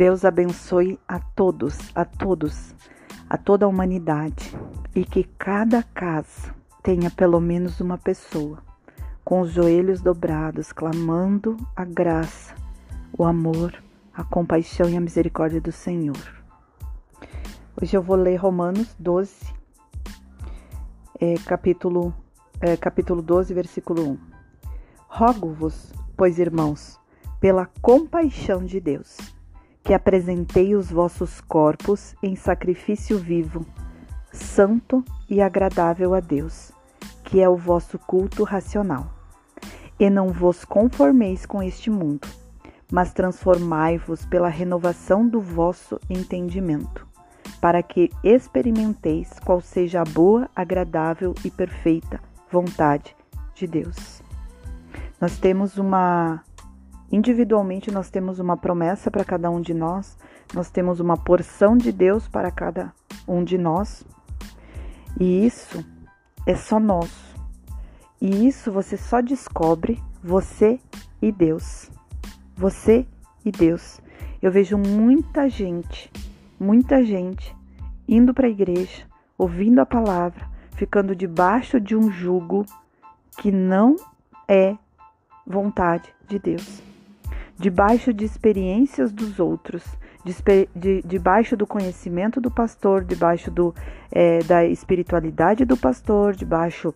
Deus abençoe a todos, a todos, a toda a humanidade e que cada casa tenha pelo menos uma pessoa com os joelhos dobrados, clamando a graça, o amor, a compaixão e a misericórdia do Senhor. Hoje eu vou ler Romanos 12, é, capítulo, é, capítulo 12, versículo 1. Rogo-vos, pois irmãos, pela compaixão de Deus, que apresentei os vossos corpos em sacrifício vivo, santo e agradável a Deus, que é o vosso culto racional. E não vos conformeis com este mundo, mas transformai-vos pela renovação do vosso entendimento, para que experimenteis qual seja a boa, agradável e perfeita vontade de Deus. Nós temos uma Individualmente, nós temos uma promessa para cada um de nós, nós temos uma porção de Deus para cada um de nós, e isso é só nosso. E isso você só descobre você e Deus. Você e Deus. Eu vejo muita gente, muita gente indo para a igreja, ouvindo a palavra, ficando debaixo de um jugo que não é vontade de Deus debaixo de experiências dos outros, de, de, debaixo do conhecimento do pastor, debaixo é, da espiritualidade do pastor, debaixo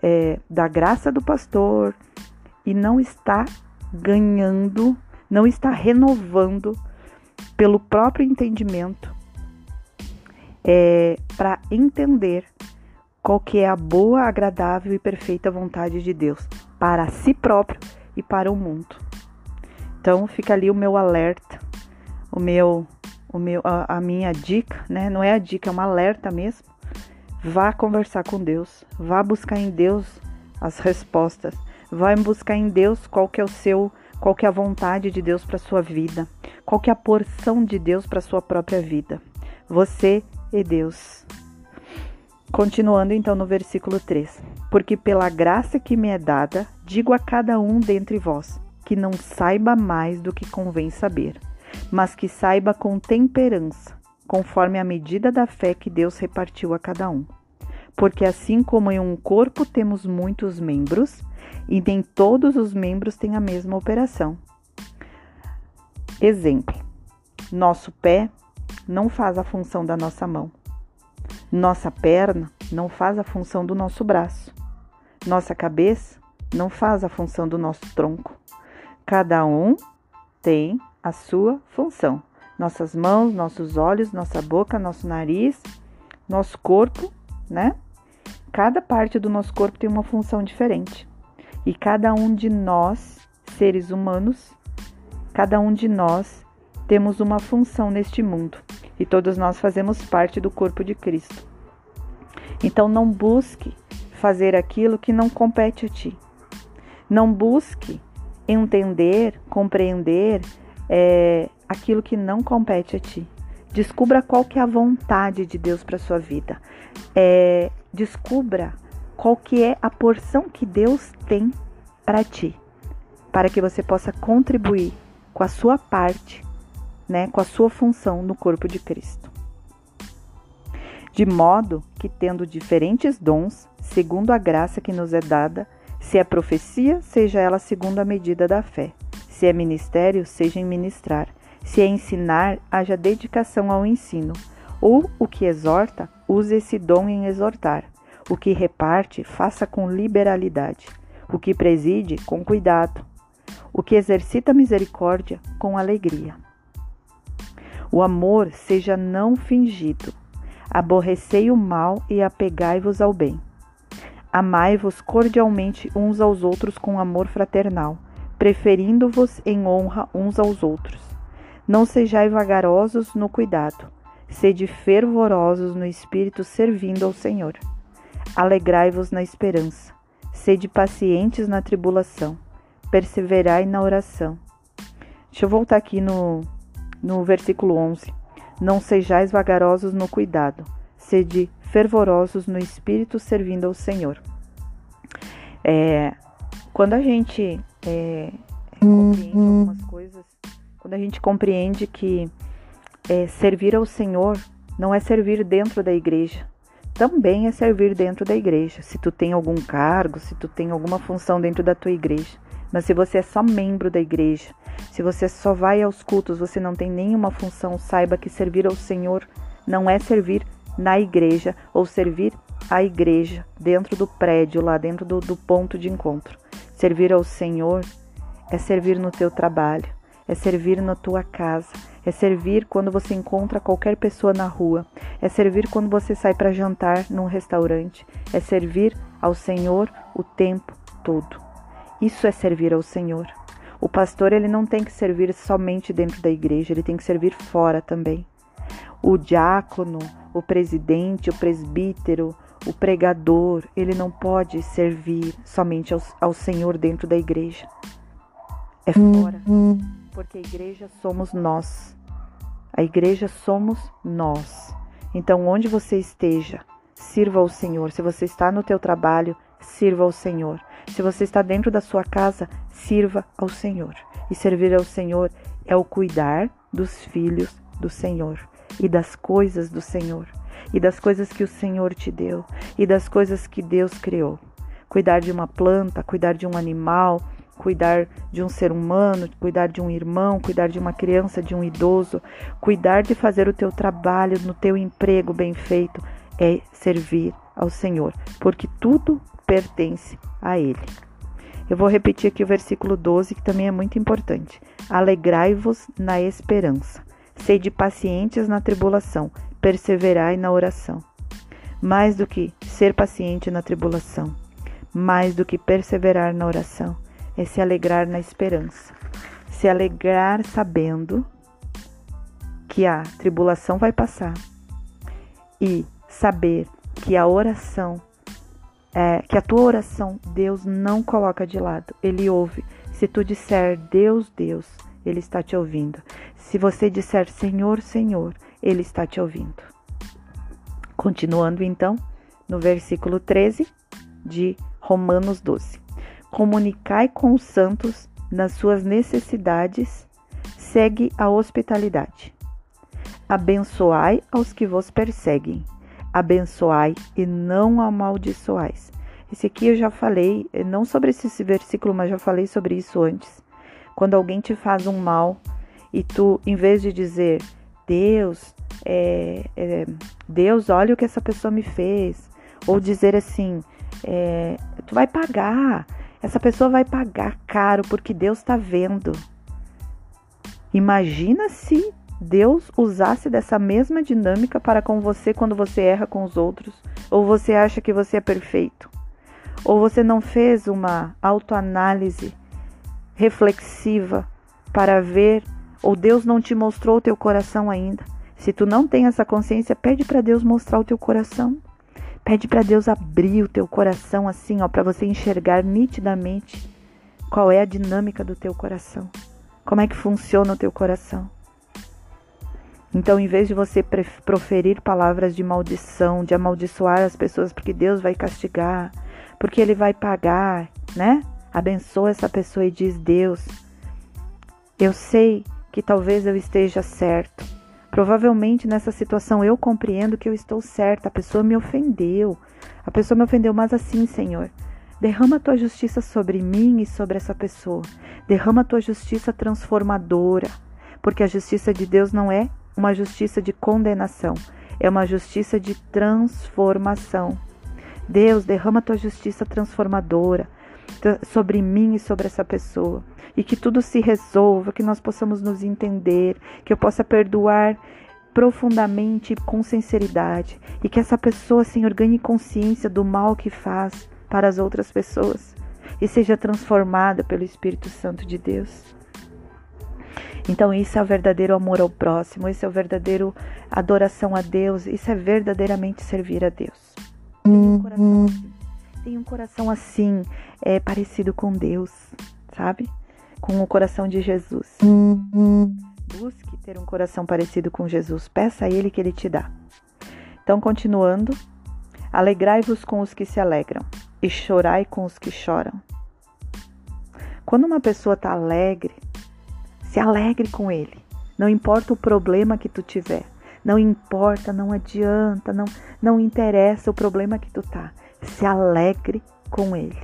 é, da graça do pastor, e não está ganhando, não está renovando pelo próprio entendimento é, para entender qual que é a boa, agradável e perfeita vontade de Deus para si próprio e para o mundo. Então fica ali o meu alerta, o meu, o meu, a, a minha dica, né? Não é a dica, é uma alerta mesmo. Vá conversar com Deus, vá buscar em Deus as respostas, vá buscar em Deus qual que é o seu, qual que é a vontade de Deus para sua vida, qual que é a porção de Deus para sua própria vida. Você e Deus. Continuando então no versículo 3: Porque pela graça que me é dada, digo a cada um dentre vós: que não saiba mais do que convém saber, mas que saiba com temperança, conforme a medida da fé que Deus repartiu a cada um. Porque assim como em um corpo temos muitos membros, e nem todos os membros têm a mesma operação. Exemplo: nosso pé não faz a função da nossa mão. Nossa perna não faz a função do nosso braço. Nossa cabeça não faz a função do nosso tronco. Cada um tem a sua função. Nossas mãos, nossos olhos, nossa boca, nosso nariz, nosso corpo, né? Cada parte do nosso corpo tem uma função diferente. E cada um de nós, seres humanos, cada um de nós temos uma função neste mundo. E todos nós fazemos parte do corpo de Cristo. Então não busque fazer aquilo que não compete a ti. Não busque entender, compreender é, aquilo que não compete a ti. Descubra qual que é a vontade de Deus para sua vida. É, descubra qual que é a porção que Deus tem para ti, para que você possa contribuir com a sua parte, né, com a sua função no corpo de Cristo. De modo que tendo diferentes dons, segundo a graça que nos é dada, se é profecia, seja ela segundo a medida da fé. Se é ministério, seja em ministrar. Se é ensinar, haja dedicação ao ensino. Ou o que exorta, use esse dom em exortar. O que reparte, faça com liberalidade. O que preside, com cuidado. O que exercita misericórdia, com alegria. O amor seja não fingido. Aborrecei o mal e apegai-vos ao bem. Amai-vos cordialmente uns aos outros com amor fraternal, preferindo-vos em honra uns aos outros. Não sejais vagarosos no cuidado, sede fervorosos no espírito, servindo ao Senhor. Alegrai-vos na esperança, sede pacientes na tribulação, perseverai na oração. Deixa eu voltar aqui no, no versículo 11. Não sejais vagarosos no cuidado, sede fervorosos no espírito servindo ao Senhor. É, quando a gente é, compreende algumas coisas, quando a gente compreende que é, servir ao Senhor não é servir dentro da igreja, também é servir dentro da igreja. Se tu tem algum cargo, se tu tem alguma função dentro da tua igreja, mas se você é só membro da igreja, se você só vai aos cultos, você não tem nenhuma função, saiba que servir ao Senhor não é servir na igreja ou servir a igreja dentro do prédio, lá dentro do, do ponto de encontro. Servir ao Senhor é servir no teu trabalho, é servir na tua casa, é servir quando você encontra qualquer pessoa na rua, é servir quando você sai para jantar num restaurante, é servir ao Senhor o tempo todo. Isso é servir ao Senhor. O pastor ele não tem que servir somente dentro da igreja, ele tem que servir fora também. O diácono, o presidente, o presbítero, o pregador, ele não pode servir somente ao, ao Senhor dentro da igreja. É fora. Porque a igreja somos nós. A igreja somos nós. Então, onde você esteja, sirva ao Senhor. Se você está no teu trabalho, sirva ao Senhor. Se você está dentro da sua casa, sirva ao Senhor. E servir ao Senhor é o cuidar dos filhos do Senhor e das coisas do Senhor e das coisas que o Senhor te deu e das coisas que Deus criou. Cuidar de uma planta, cuidar de um animal, cuidar de um ser humano, cuidar de um irmão, cuidar de uma criança, de um idoso, cuidar de fazer o teu trabalho no teu emprego bem feito é servir ao Senhor, porque tudo pertence a Ele. Eu vou repetir aqui o versículo 12, que também é muito importante. Alegrai-vos na esperança, sede pacientes na tribulação, perseverai na oração. Mais do que ser paciente na tribulação, mais do que perseverar na oração, é se alegrar na esperança. Se alegrar sabendo que a tribulação vai passar e saber que a oração, é, que a tua oração Deus não coloca de lado, Ele ouve. Se tu disser Deus, Deus, Ele está te ouvindo. Se você disser Senhor, Senhor, ele está te ouvindo. Continuando então, no versículo 13 de Romanos 12: Comunicai com os santos nas suas necessidades, segue a hospitalidade. Abençoai aos que vos perseguem, abençoai e não amaldiçoais. Esse aqui eu já falei, não sobre esse versículo, mas já falei sobre isso antes. Quando alguém te faz um mal e tu, em vez de dizer Deus, é, é, Deus, olha o que essa pessoa me fez. Ou dizer assim, é, tu vai pagar, essa pessoa vai pagar caro porque Deus está vendo. Imagina se Deus usasse dessa mesma dinâmica para com você quando você erra com os outros, ou você acha que você é perfeito, ou você não fez uma autoanálise reflexiva para ver ou Deus não te mostrou o teu coração ainda. Se tu não tem essa consciência, pede para Deus mostrar o teu coração. Pede para Deus abrir o teu coração assim, ó, para você enxergar nitidamente qual é a dinâmica do teu coração. Como é que funciona o teu coração? Então, em vez de você proferir palavras de maldição, de amaldiçoar as pessoas porque Deus vai castigar, porque ele vai pagar, né? Abençoa essa pessoa e diz: Deus, eu sei que talvez eu esteja certo. Provavelmente nessa situação eu compreendo que eu estou certa. A pessoa me ofendeu. A pessoa me ofendeu, mas assim, Senhor, derrama a tua justiça sobre mim e sobre essa pessoa. Derrama a tua justiça transformadora, porque a justiça de Deus não é uma justiça de condenação, é uma justiça de transformação. Deus, derrama a tua justiça transformadora sobre mim e sobre essa pessoa. E que tudo se resolva, que nós possamos nos entender, que eu possa perdoar profundamente com sinceridade. E que essa pessoa, Senhor, ganhe consciência do mal que faz para as outras pessoas. E seja transformada pelo Espírito Santo de Deus. Então, isso é o verdadeiro amor ao próximo, isso é o verdadeiro adoração a Deus, isso é verdadeiramente servir a Deus. Coração tem um coração assim é, parecido com Deus, sabe? com o coração de Jesus. Busque ter um coração parecido com Jesus. Peça a Ele que Ele te dá. Então, continuando. Alegrai-vos com os que se alegram e chorai com os que choram. Quando uma pessoa está alegre, se alegre com ele. Não importa o problema que tu tiver. Não importa, não adianta, não, não interessa o problema que tu tá. Se alegre com ele.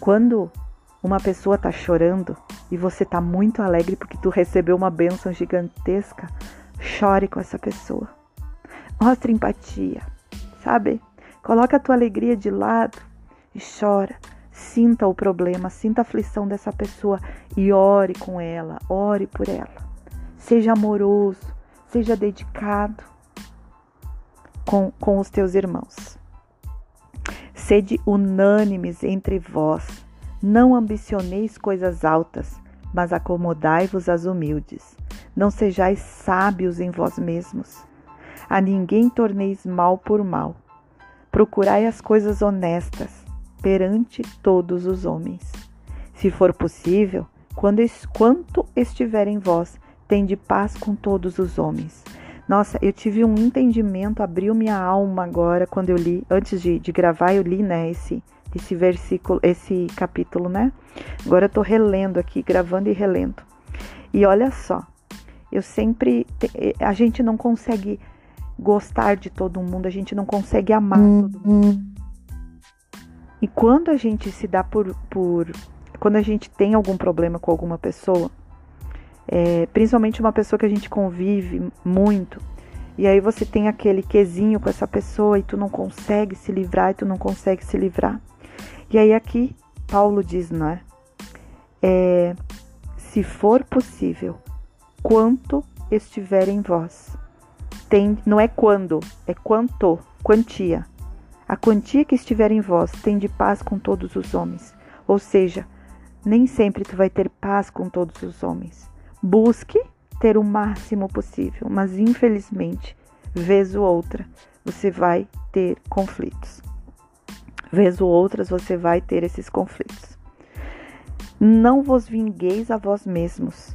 Quando uma pessoa tá chorando e você tá muito alegre porque tu recebeu uma bênção gigantesca, chore com essa pessoa. Mostre empatia, sabe? Coloca a tua alegria de lado e chora. Sinta o problema, sinta a aflição dessa pessoa e ore com ela, ore por ela. Seja amoroso, seja dedicado com, com os teus irmãos. Sede unânimes entre vós, não ambicioneis coisas altas, mas acomodai-vos às humildes. Não sejais sábios em vós mesmos. A ninguém torneis mal por mal. Procurai as coisas honestas perante todos os homens. Se for possível, quando, quanto estiver em vós, tende paz com todos os homens. Nossa, eu tive um entendimento, abriu minha alma agora quando eu li, antes de, de gravar, eu li, né, esse, esse versículo, esse capítulo, né? Agora eu tô relendo aqui, gravando e relendo. E olha só, eu sempre, a gente não consegue gostar de todo mundo, a gente não consegue amar todo mundo. E quando a gente se dá por, por quando a gente tem algum problema com alguma pessoa, é, principalmente uma pessoa que a gente convive muito, e aí você tem aquele quesinho com essa pessoa e tu não consegue se livrar e tu não consegue se livrar. E aí aqui Paulo diz, não é? é se for possível, quanto estiver em vós. Tem, não é quando, é quanto, quantia. A quantia que estiver em vós tem de paz com todos os homens. Ou seja, nem sempre tu vai ter paz com todos os homens. Busque ter o máximo possível, mas infelizmente, vez ou outra, você vai ter conflitos. Vez ou outras você vai ter esses conflitos. Não vos vingueis a vós mesmos,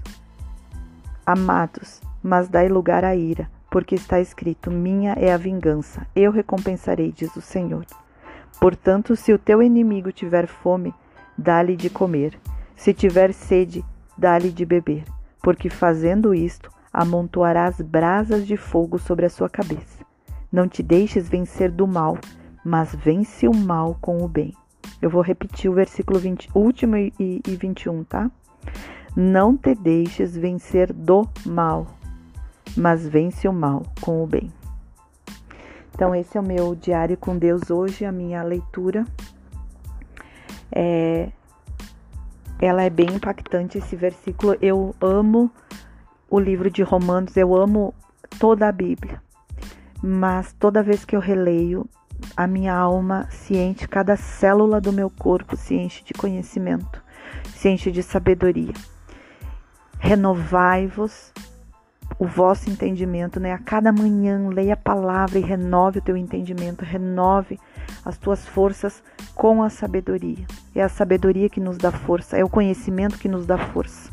amados, mas dai lugar à ira, porque está escrito: Minha é a vingança, eu recompensarei, diz o Senhor. Portanto, se o teu inimigo tiver fome, dá-lhe de comer, se tiver sede, dá-lhe de beber porque fazendo isto, amontoarás brasas de fogo sobre a sua cabeça. Não te deixes vencer do mal, mas vence o mal com o bem. Eu vou repetir o versículo 20, último e, e, e 21, tá? Não te deixes vencer do mal, mas vence o mal com o bem. Então, esse é o meu diário com Deus hoje, a minha leitura. É, ela é bem impactante esse versículo. Eu amo o livro de Romanos, eu amo toda a Bíblia. Mas toda vez que eu releio, a minha alma se enche, cada célula do meu corpo se enche de conhecimento, se enche de sabedoria. Renovai-vos o vosso entendimento, né? A cada manhã leia a palavra e renove o teu entendimento, renove as tuas forças com a sabedoria. É a sabedoria que nos dá força, é o conhecimento que nos dá força.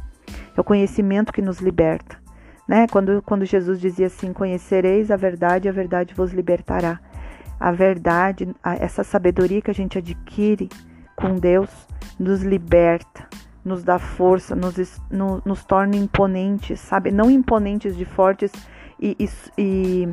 É o conhecimento que nos liberta, né? Quando quando Jesus dizia assim: "Conhecereis a verdade, a verdade vos libertará". A verdade, essa sabedoria que a gente adquire com Deus nos liberta, nos dá força, nos, no, nos torna imponentes, sabe? Não imponentes de fortes e, e,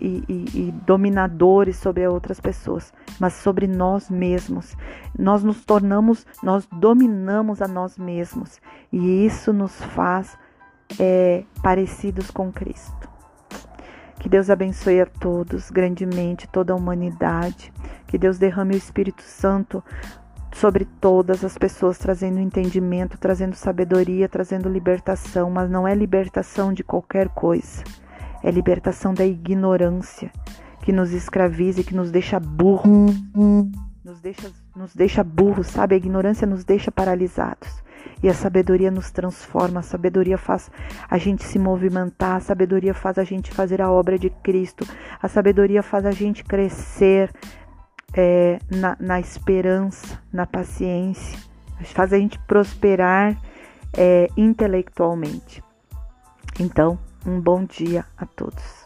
e, e, dominadores sobre outras pessoas, mas sobre nós mesmos. Nós nos tornamos, nós dominamos a nós mesmos e isso nos faz é, parecidos com Cristo. Que Deus abençoe a todos grandemente, toda a humanidade. Que Deus derrame o Espírito Santo sobre todas as pessoas, trazendo entendimento, trazendo sabedoria, trazendo libertação, mas não é libertação de qualquer coisa, é libertação da ignorância que nos escraviza e que nos deixa burro, nos deixa, nos deixa burros, sabe? A ignorância nos deixa paralisados. E a sabedoria nos transforma, a sabedoria faz a gente se movimentar, a sabedoria faz a gente fazer a obra de Cristo, a sabedoria faz a gente crescer, é, na, na, esperança, na paciência, faz a gente prosperar é, intelectualmente. Então, um bom dia a todos.